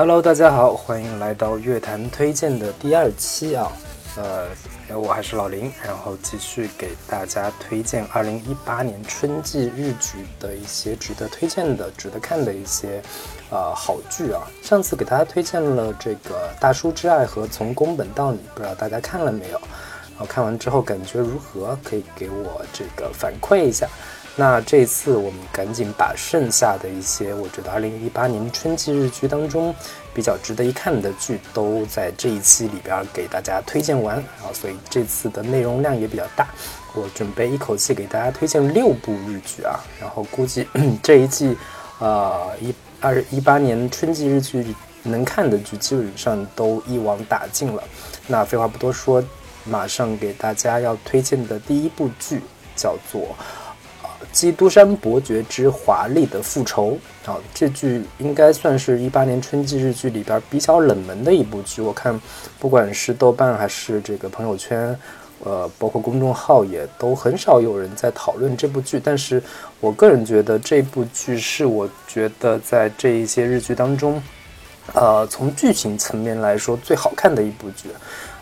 Hello，大家好，欢迎来到乐坛推荐的第二期啊。呃，我还是老林，然后继续给大家推荐二零一八年春季日剧的一些值得推荐的、值得看的一些呃好剧啊。上次给大家推荐了这个《大叔之爱》和《从宫本到你》，不知道大家看了没有？然后看完之后感觉如何？可以给我这个反馈一下。那这次我们赶紧把剩下的一些，我觉得二零一八年春季日剧当中比较值得一看的剧，都在这一期里边给大家推荐完啊。所以这次的内容量也比较大，我准备一口气给大家推荐六部日剧啊。然后估计 这一季，呃，一二一八年春季日剧能看的剧基本上都一网打尽了。那废话不多说，马上给大家要推荐的第一部剧叫做。《基督山伯爵之华丽的复仇》啊，这剧应该算是一八年春季日剧里边比较冷门的一部剧。我看，不管是豆瓣还是这个朋友圈，呃，包括公众号，也都很少有人在讨论这部剧。但是我个人觉得这部剧是我觉得在这一些日剧当中，呃，从剧情层面来说最好看的一部剧。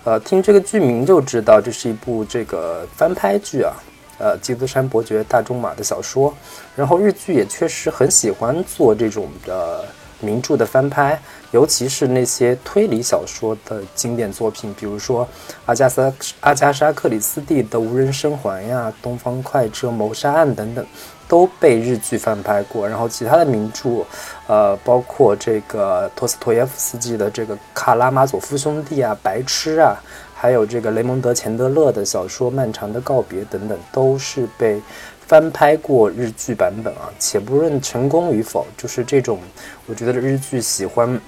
呃，听这个剧名就知道这是一部这个翻拍剧啊。呃，基督山伯爵大仲马的小说，然后日剧也确实很喜欢做这种的名著的翻拍，尤其是那些推理小说的经典作品，比如说阿加莎阿加莎克里斯蒂的《无人生还》呀，《东方快车谋杀案》等等，都被日剧翻拍过。然后其他的名著，呃，包括这个托斯托耶夫斯基的这个《卡拉马佐夫兄弟》啊，《白痴》啊。还有这个雷蒙德·钱德勒的小说《漫长的告别》等等，都是被翻拍过日剧版本啊。且不论成功与否，就是这种，我觉得日剧喜欢，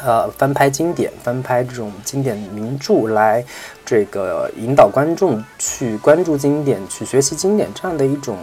呃，翻拍经典，翻拍这种经典名著来这个引导观众去关注经典，去学习经典这样的一种。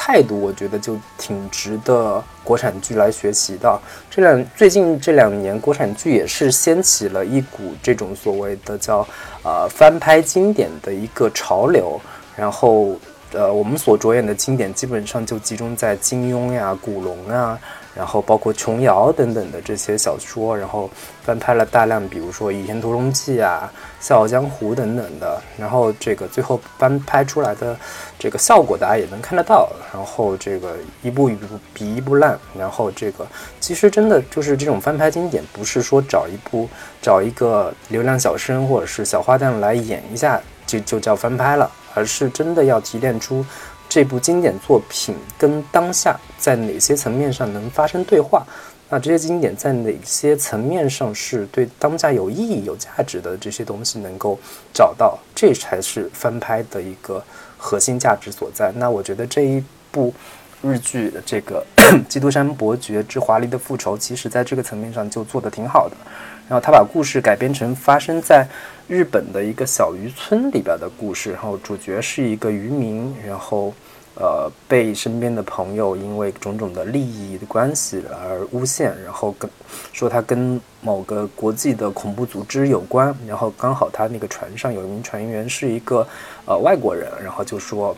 态度我觉得就挺值得国产剧来学习的。这两最近这两年，国产剧也是掀起了一股这种所谓的叫呃翻拍经典的一个潮流。然后呃，我们所着眼的经典基本上就集中在金庸呀、古龙啊。然后包括琼瑶等等的这些小说，然后翻拍了大量，比如说《倚天屠龙记》啊，《笑傲江湖》等等的。然后这个最后翻拍出来的这个效果，大家也能看得到。然后这个一部一部比一部烂。然后这个其实真的就是这种翻拍经典，不是说找一部找一个流量小生或者是小花旦来演一下就就叫翻拍了，而是真的要提炼出。这部经典作品跟当下在哪些层面上能发生对话？那这些经典在哪些层面上是对当下有意义、有价值的这些东西能够找到？这才是翻拍的一个核心价值所在。那我觉得这一部日剧的这个 《基督山伯爵之华丽的复仇》，其实在这个层面上就做得挺好的。然后他把故事改编成发生在日本的一个小渔村里边的故事，然后主角是一个渔民，然后呃被身边的朋友因为种种的利益的关系而诬陷，然后跟说他跟某个国际的恐怖组织有关，然后刚好他那个船上有一名船员是一个呃外国人，然后就说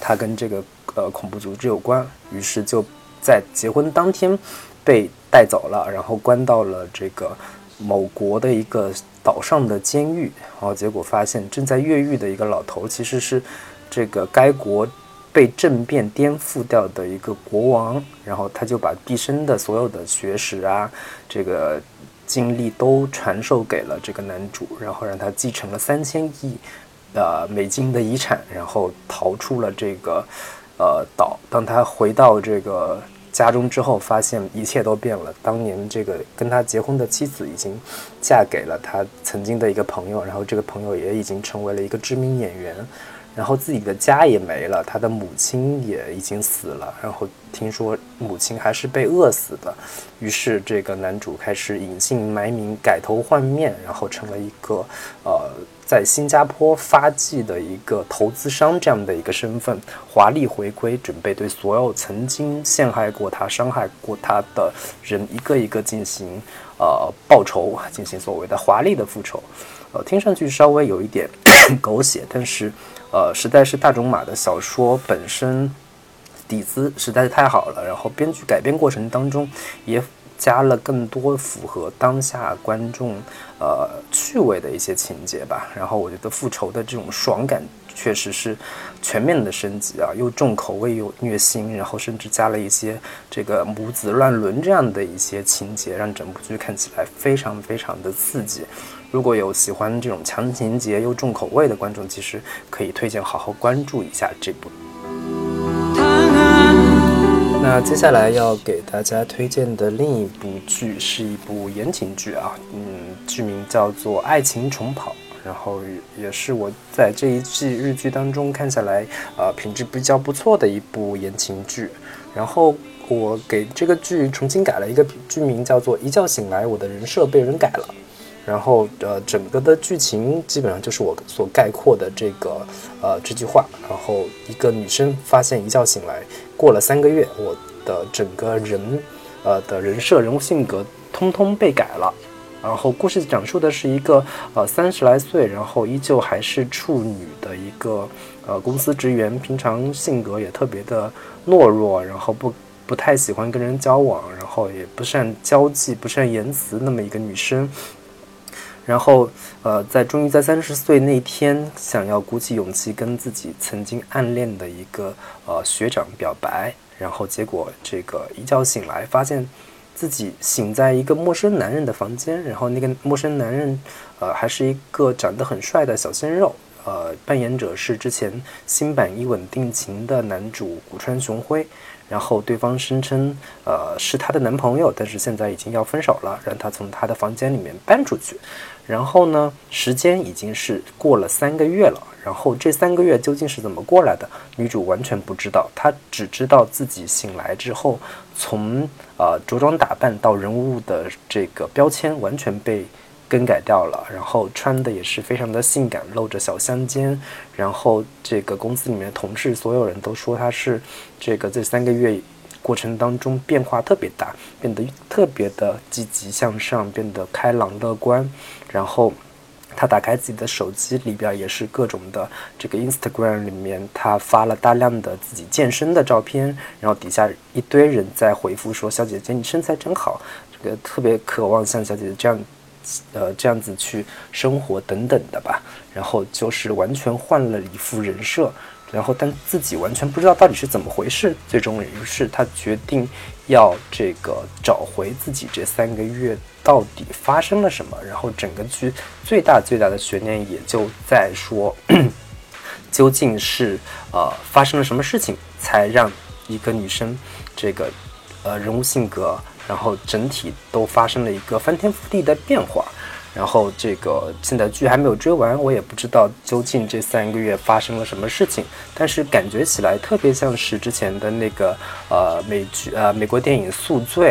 他跟这个呃恐怖组织有关，于是就在结婚当天被带走了，然后关到了这个。某国的一个岛上的监狱，然后结果发现正在越狱的一个老头，其实是这个该国被政变颠覆掉的一个国王，然后他就把毕生的所有的学识啊，这个经历都传授给了这个男主，然后让他继承了三千亿呃美金的遗产，然后逃出了这个呃岛。当他回到这个。家中之后，发现一切都变了。当年这个跟他结婚的妻子已经嫁给了他曾经的一个朋友，然后这个朋友也已经成为了一个知名演员，然后自己的家也没了，他的母亲也已经死了，然后听说母亲还是被饿死的。于是这个男主开始隐姓埋名，改头换面，然后成了一个呃。在新加坡发迹的一个投资商这样的一个身份，华丽回归，准备对所有曾经陷害过他、伤害过他的人一个一个进行呃报仇，进行所谓的华丽的复仇。呃，听上去稍微有一点狗血，但是呃，实在是大仲马的小说本身底子实在是太好了，然后编剧改编过程当中也。加了更多符合当下观众呃趣味的一些情节吧。然后我觉得复仇的这种爽感确实是全面的升级啊，又重口味又虐心，然后甚至加了一些这个母子乱伦这样的一些情节，让整部剧看起来非常非常的刺激。如果有喜欢这种强情节又重口味的观众，其实可以推荐好好关注一下这部。那接下来要给大家推荐的另一部剧是一部言情剧啊，嗯，剧名叫做《爱情重跑》，然后也是我在这一季日剧当中看下来，呃，品质比较不错的一部言情剧。然后我给这个剧重新改了一个剧名，叫做《一觉醒来，我的人设被人改了》。然后，呃，整个的剧情基本上就是我所概括的这个，呃，这句话。然后，一个女生发现一觉醒来，过了三个月，我的整个人，呃的人设、人物性格通通被改了。然后，故事讲述的是一个，呃，三十来岁，然后依旧还是处女的一个，呃，公司职员，平常性格也特别的懦弱，然后不不太喜欢跟人交往，然后也不善交际、不善言辞那么一个女生。然后，呃，在终于在三十岁那天，想要鼓起勇气跟自己曾经暗恋的一个呃学长表白，然后结果这个一觉醒来，发现自己醒在一个陌生男人的房间，然后那个陌生男人，呃，还是一个长得很帅的小鲜肉，呃，扮演者是之前新版《一吻定情》的男主古川雄辉。然后对方声称，呃，是她的男朋友，但是现在已经要分手了，让她从她的房间里面搬出去。然后呢，时间已经是过了三个月了。然后这三个月究竟是怎么过来的？女主完全不知道，她只知道自己醒来之后，从呃着装打扮到人物的这个标签完全被。更改掉了，然后穿的也是非常的性感，露着小香肩。然后这个公司里面的同事，所有人都说她是这个这三个月过程当中变化特别大，变得特别的积极向上，变得开朗乐观。然后她打开自己的手机里边也是各种的这个 Instagram 里面，她发了大量的自己健身的照片，然后底下一堆人在回复说：“小姐姐，你身材真好，这个特别渴望像小姐姐这样。”呃，这样子去生活等等的吧，然后就是完全换了一副人设，然后但自己完全不知道到底是怎么回事。最终，于是他决定要这个找回自己这三个月到底发生了什么。然后整个剧最大最大的悬念也就在说，究竟是呃发生了什么事情，才让一个女生这个呃人物性格。然后整体都发生了一个翻天覆地的变化，然后这个现在剧还没有追完，我也不知道究竟这三个月发生了什么事情，但是感觉起来特别像是之前的那个呃美剧呃美国电影《宿醉》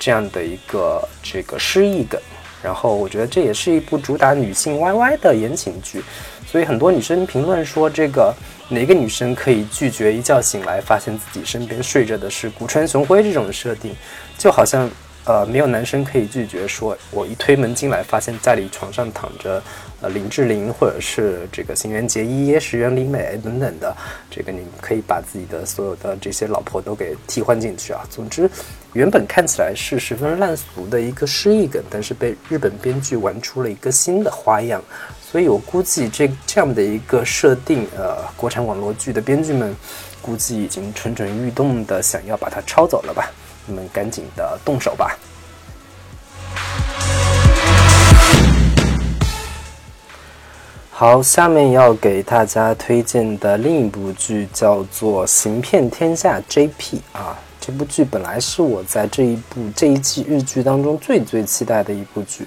这样的一个这个失忆梗，然后我觉得这也是一部主打女性 YY 的言情剧，所以很多女生评论说这个。哪个女生可以拒绝一觉醒来发现自己身边睡着的是古川雄辉这种设定？就好像，呃，没有男生可以拒绝说，我一推门进来发现家里床上躺着，呃，林志玲或者是这个新垣结衣、石原里美等等的，这个你可以把自己的所有的这些老婆都给替换进去啊。总之，原本看起来是十分烂俗的一个失忆梗，但是被日本编剧玩出了一个新的花样。所以我估计这这样的一个设定，呃，国产网络剧的编剧们估计已经蠢蠢欲动的想要把它抄走了吧？你们赶紧的动手吧！好，下面要给大家推荐的另一部剧叫做《行骗天下》JP 啊，这部剧本来是我在这一部这一季日剧当中最最期待的一部剧。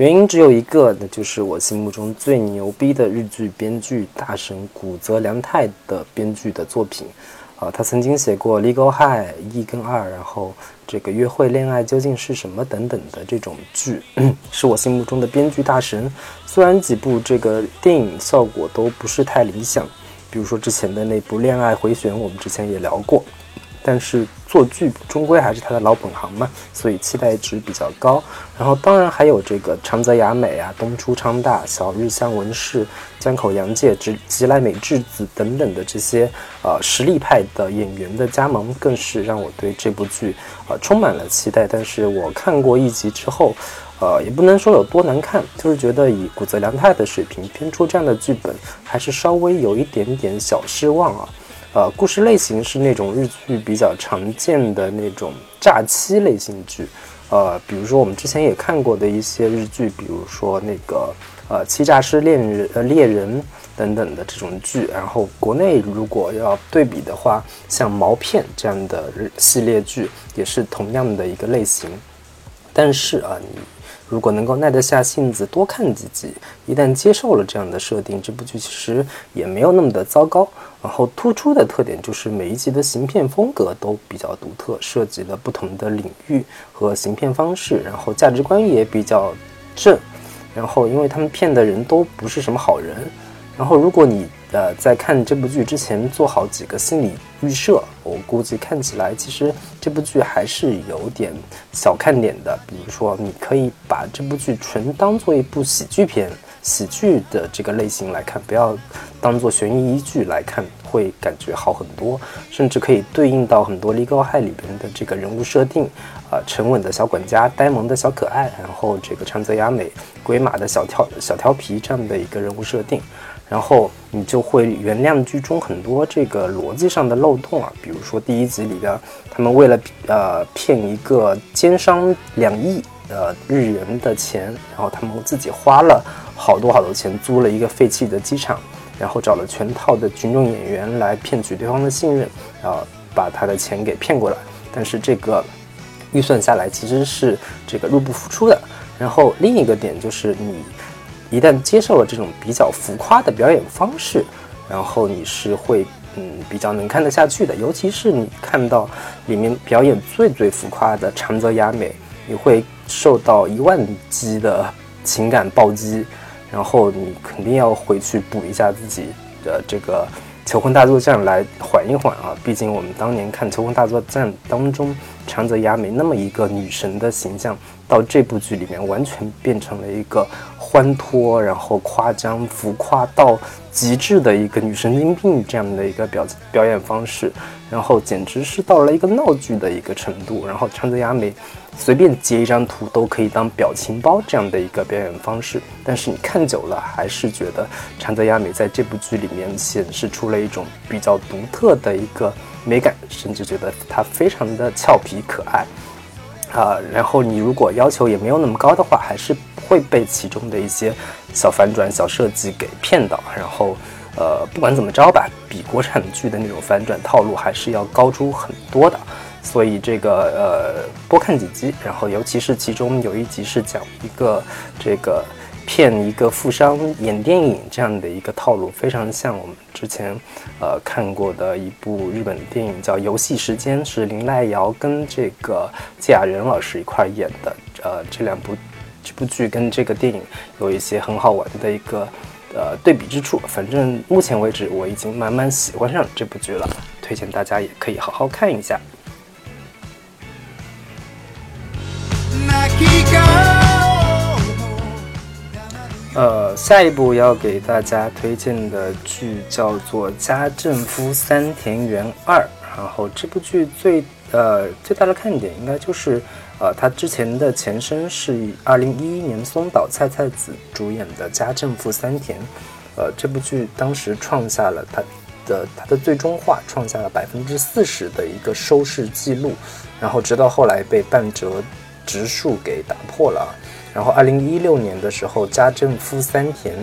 原因只有一个，那就是我心目中最牛逼的日剧编剧大神谷泽良太的编剧的作品，啊，他曾经写过《Legal High》一跟二，然后这个约会恋爱究竟是什么等等的这种剧，是我心目中的编剧大神。虽然几部这个电影效果都不是太理想，比如说之前的那部《恋爱回旋》，我们之前也聊过，但是做剧终归还是他的老本行嘛，所以期待值比较高。然后当然还有这个长泽雅美啊、东出昌大、小日向文世、江口洋介、吉吉濑美智子等等的这些呃实力派的演员的加盟，更是让我对这部剧呃充满了期待。但是我看过一集之后，呃，也不能说有多难看，就是觉得以古泽良太的水平编出这样的剧本，还是稍微有一点点小失望啊。呃，故事类型是那种日剧比较常见的那种诈欺类型剧，呃，比如说我们之前也看过的一些日剧，比如说那个呃欺诈师恋人呃猎人等等的这种剧。然后国内如果要对比的话，像毛片这样的系列剧也是同样的一个类型。但是啊，你。如果能够耐得下性子多看几集，一旦接受了这样的设定，这部剧其实也没有那么的糟糕。然后突出的特点就是每一集的行骗风格都比较独特，涉及了不同的领域和行骗方式，然后价值观也比较正。然后因为他们骗的人都不是什么好人。然后如果你呃在看这部剧之前做好几个心理预设，我估计看起来其实。这部剧还是有点小看点的，比如说，你可以把这部剧纯当做一部喜剧片、喜剧的这个类型来看，不要当做悬疑剧来看，会感觉好很多。甚至可以对应到很多《Legal High》里边的这个人物设定，啊，沉稳的小管家、呆萌的小可爱，然后这个长泽雅美、鬼马的小调小调皮这样的一个人物设定。然后你就会原谅剧中很多这个逻辑上的漏洞啊，比如说第一集里边，他们为了呃骗一个奸商两亿呃日元的钱，然后他们自己花了好多好多钱租了一个废弃的机场，然后找了全套的群众演员来骗取对方的信任，然后把他的钱给骗过来。但是这个预算下来其实是这个入不敷出的。然后另一个点就是你。一旦接受了这种比较浮夸的表演方式，然后你是会嗯比较能看得下去的。尤其是你看到里面表演最最浮夸的长泽雅美，你会受到一万击的情感暴击，然后你肯定要回去补一下自己的这个《求婚大作战》来缓一缓啊。毕竟我们当年看《求婚大作战》当中长泽雅美那么一个女神的形象，到这部剧里面完全变成了一个。欢脱，然后夸张、浮夸到极致的一个女神经病这样的一个表表演方式，然后简直是到了一个闹剧的一个程度。然后长泽雅美随便截一张图都可以当表情包这样的一个表演方式，但是你看久了还是觉得长泽雅美在这部剧里面显示出了一种比较独特的一个美感，甚至觉得她非常的俏皮可爱啊。然后你如果要求也没有那么高的话，还是。会被其中的一些小反转、小设计给骗到，然后，呃，不管怎么着吧，比国产剧的那种反转套路还是要高出很多的。所以这个呃，多看几集，然后尤其是其中有一集是讲一个这个骗一个富商演电影这样的一个套路，非常像我们之前呃看过的一部日本电影叫《游戏时间》，是林濑遥跟这个季雅人老师一块演的，呃，这两部。这部剧跟这个电影有一些很好玩的一个呃对比之处。反正目前为止，我已经慢慢喜欢上这部剧了，推荐大家也可以好好看一下。呃，下一部要给大家推荐的剧叫做《家政夫三田园二》，然后这部剧最呃最大的看点应该就是。呃，他之前的前身是以二零一一年松岛菜菜子主演的《家政妇三田》，呃，这部剧当时创下了他的他的最终话，创下了百分之四十的一个收视记录，然后直到后来被半折直树给打破了。然后二零一六年的时候，《家政夫三田》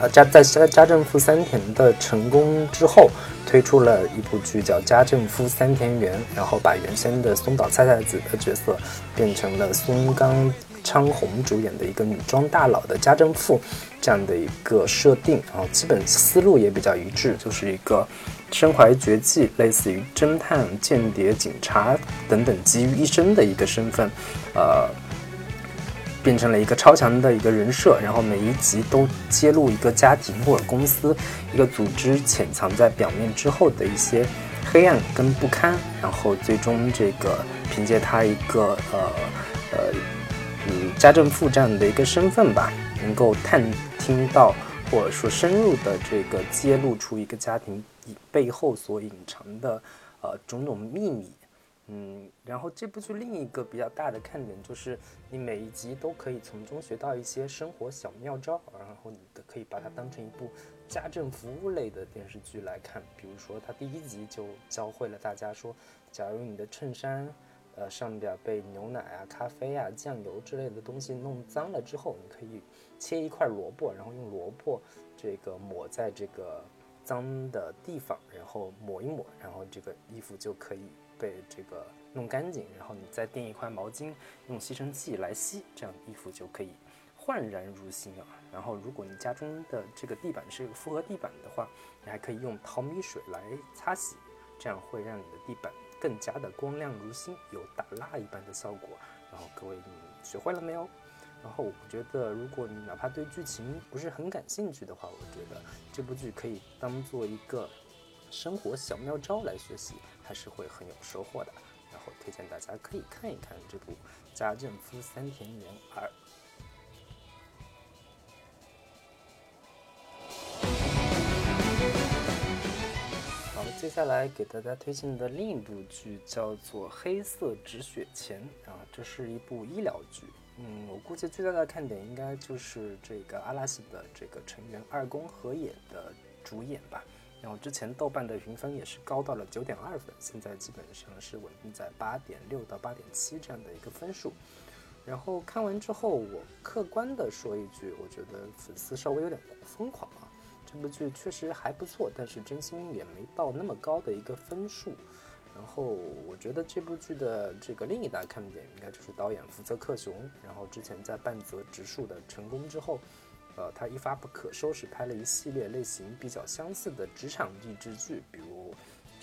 啊家在家家政妇三田的成功之后。推出了一部剧叫《家政夫三田园》，然后把原先的松岛菜菜子的角色变成了松冈昌宏主演的一个女装大佬的家政妇这样的一个设定，然后基本思路也比较一致，就是一个身怀绝技，类似于侦探、间谍、警察等等集于一身的一个身份，呃。变成了一个超强的一个人设，然后每一集都揭露一个家庭或者公司、一个组织潜藏在表面之后的一些黑暗跟不堪，然后最终这个凭借他一个呃呃嗯家政妇这样的一个身份吧，能够探听到或者说深入的这个揭露出一个家庭背后所隐藏的呃种种秘密。嗯，然后这部剧另一个比较大的看点就是，你每一集都可以从中学到一些生活小妙招，然后你的可以把它当成一部家政服务类的电视剧来看。比如说，它第一集就教会了大家说，假如你的衬衫，呃，上边被牛奶啊、咖啡啊、酱油之类的东西弄脏了之后，你可以切一块萝卜，然后用萝卜这个抹在这个脏的地方，然后抹一抹，然后这个衣服就可以。被这个弄干净，然后你再垫一块毛巾，用吸尘器来吸，这样衣服就可以焕然如新啊。然后，如果你家中的这个地板是一个复合地板的话，你还可以用淘米水来擦洗，这样会让你的地板更加的光亮如新，有打蜡一般的效果。然后，各位你学会了没有？然后，我觉得如果你哪怕对剧情不是很感兴趣的话，我觉得这部剧可以当做一个生活小妙招来学习。还是会很有收获的，然后推荐大家可以看一看这部《家政夫三田园二》。好，接下来给大家推荐的另一部剧叫做《黑色止血钳》啊，这是一部医疗剧。嗯，我估计最大的看点应该就是这个阿拉西的这个成员二宫和也的主演吧。然后之前豆瓣的评分也是高到了九点二分，现在基本上是稳定在八点六到八点七这样的一个分数。然后看完之后，我客观的说一句，我觉得粉丝稍微有点疯狂啊。这部剧确实还不错，但是真心也没到那么高的一个分数。然后我觉得这部剧的这个另一大看点，应该就是导演福泽克雄。然后之前在半泽直树的成功之后。呃，他一发不可收拾，拍了一系列类型比较相似的职场励志剧，比如，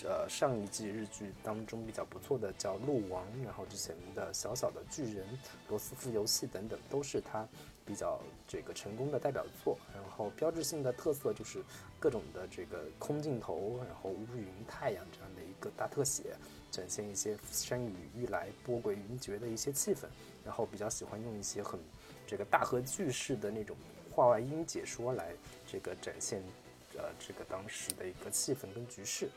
呃，上一季日剧当中比较不错的叫《鹿王》，然后之前的小小的巨人、罗斯福游戏等等，都是他比较这个成功的代表作。然后标志性的特色就是各种的这个空镜头，然后乌云、太阳这样的一个大特写，展现一些山雨欲来、波诡云谲的一些气氛。然后比较喜欢用一些很这个大合剧式的那种。话外音解说来这个展现，呃，这个当时的一个气氛跟局势。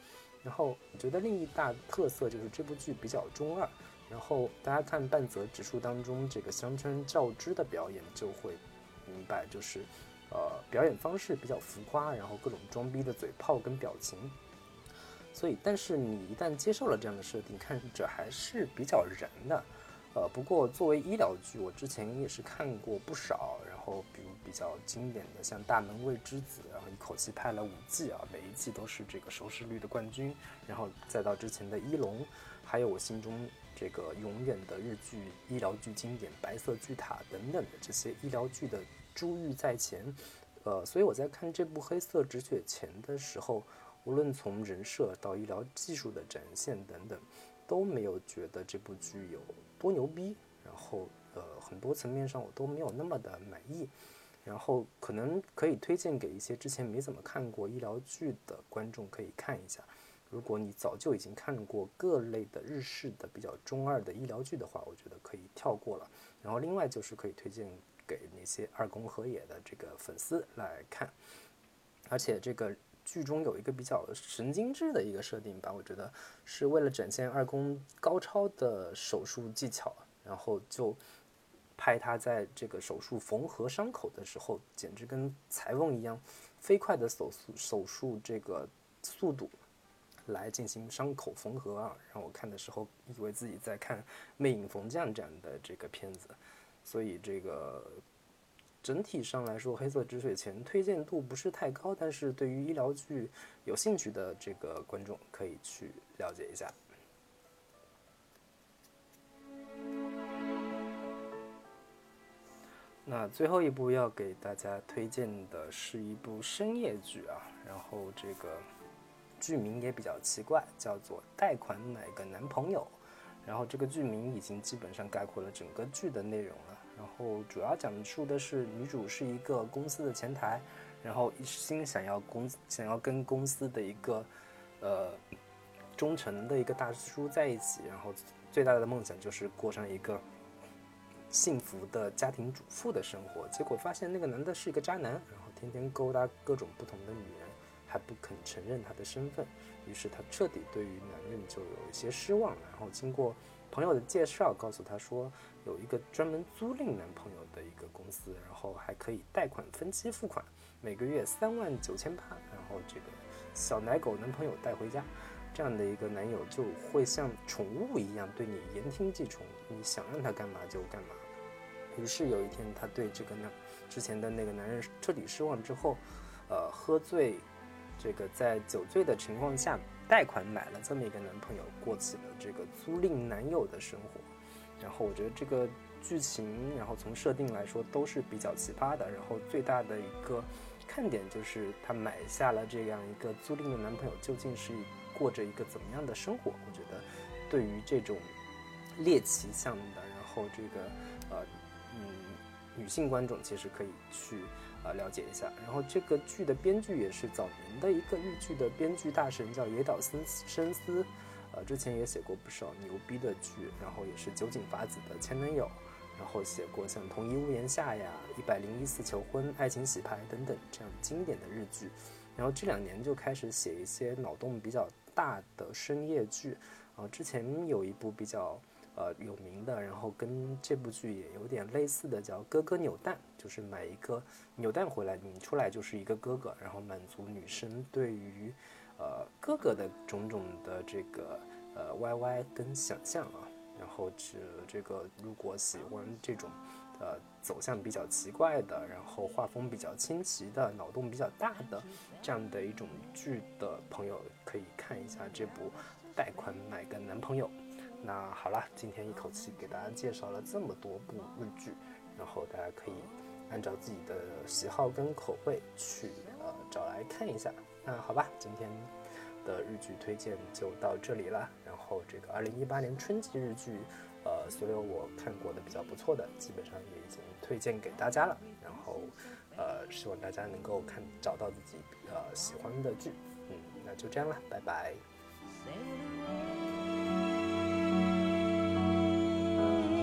然后我觉得另一大特色就是这部剧比较中二。然后大家看半泽直树当中这个香川照之的表演，就会明白，就是呃表演方式比较浮夸，然后各种装逼的嘴炮跟表情。所以，但是你一旦接受了这样的设定，看着还是比较燃的。呃，不过作为医疗剧，我之前也是看过不少。然后，比如比较经典的，像《大门未知子》，然后一口气拍了五季啊，每一季都是这个收视率的冠军。然后再到之前的《一龙》，还有我心中这个永远的日剧医疗剧经典《白色巨塔》等等的这些医疗剧的珠玉在前。呃，所以我在看这部《黑色止血钳》的时候，无论从人设到医疗技术的展现等等。都没有觉得这部剧有多牛逼，然后呃很多层面上我都没有那么的满意，然后可能可以推荐给一些之前没怎么看过医疗剧的观众可以看一下。如果你早就已经看过各类的日式的比较中二的医疗剧的话，我觉得可以跳过了。然后另外就是可以推荐给那些二宫和也的这个粉丝来看，而且这个。剧中有一个比较神经质的一个设定吧，我觉得是为了展现二宫高超的手术技巧，然后就拍他在这个手术缝合伤口的时候，简直跟裁缝一样飞快的手术手术这个速度来进行伤口缝合啊，让我看的时候以为自己在看《魅影缝匠》这样的这个片子，所以这个。整体上来说，《黑色止血钳》推荐度不是太高，但是对于医疗剧有兴趣的这个观众可以去了解一下。那最后一部要给大家推荐的是一部深夜剧啊，然后这个剧名也比较奇怪，叫做《贷款买个男朋友》，然后这个剧名已经基本上概括了整个剧的内容了。然后主要讲述的是女主是一个公司的前台，然后一心想要公想要跟公司的一个呃忠诚的一个大叔在一起，然后最大的梦想就是过上一个幸福的家庭主妇的生活。结果发现那个男的是一个渣男，然后天天勾搭各种不同的女人，还不肯承认他的身份。于是她彻底对于男人就有一些失望。然后经过朋友的介绍，告诉他说有一个专门租赁男朋友的一个公司，然后还可以贷款分期付款，每个月三万九千八，然后这个小奶狗男朋友带回家，这样的一个男友就会像宠物一样对你言听计从，你想让他干嘛就干嘛。于是有一天，他对这个男之前的那个男人彻底失望之后，呃，喝醉，这个在酒醉的情况下。贷款买了这么一个男朋友，过起了这个租赁男友的生活。然后我觉得这个剧情，然后从设定来说都是比较奇葩的。然后最大的一个看点就是他买下了这样一个租赁的男朋友，究竟是过着一个怎么样的生活？我觉得对于这种猎奇向的，然后这个呃女性观众其实可以去。呃，了解一下。然后这个剧的编剧也是早年的一个日剧的编剧大神，叫野岛森深司，呃，之前也写过不少牛逼的剧，然后也是酒井法子的前男友，然后写过像《同一屋檐下》呀、《一百零一次求婚》、《爱情洗牌》等等这样经典的日剧。然后这两年就开始写一些脑洞比较大的深夜剧，啊，之前有一部比较。呃，有名的，然后跟这部剧也有点类似的，叫《哥哥扭蛋》，就是买一个扭蛋回来，你出来就是一个哥哥，然后满足女生对于，呃，哥哥的种种的这个呃 YY 跟想象啊。然后这这个如果喜欢这种，呃，走向比较奇怪的，然后画风比较清奇的，脑洞比较大的这样的一种剧的朋友，可以看一下这部《贷款买个男朋友》。那好了，今天一口气给大家介绍了这么多部日剧，然后大家可以按照自己的喜好跟口味去呃找来看一下。那好吧，今天的日剧推荐就到这里了。然后这个二零一八年春季日剧，呃，所有我看过的比较不错的，基本上也已经推荐给大家了。然后呃，希望大家能够看找到自己呃喜欢的剧。嗯，那就这样了，拜拜。 음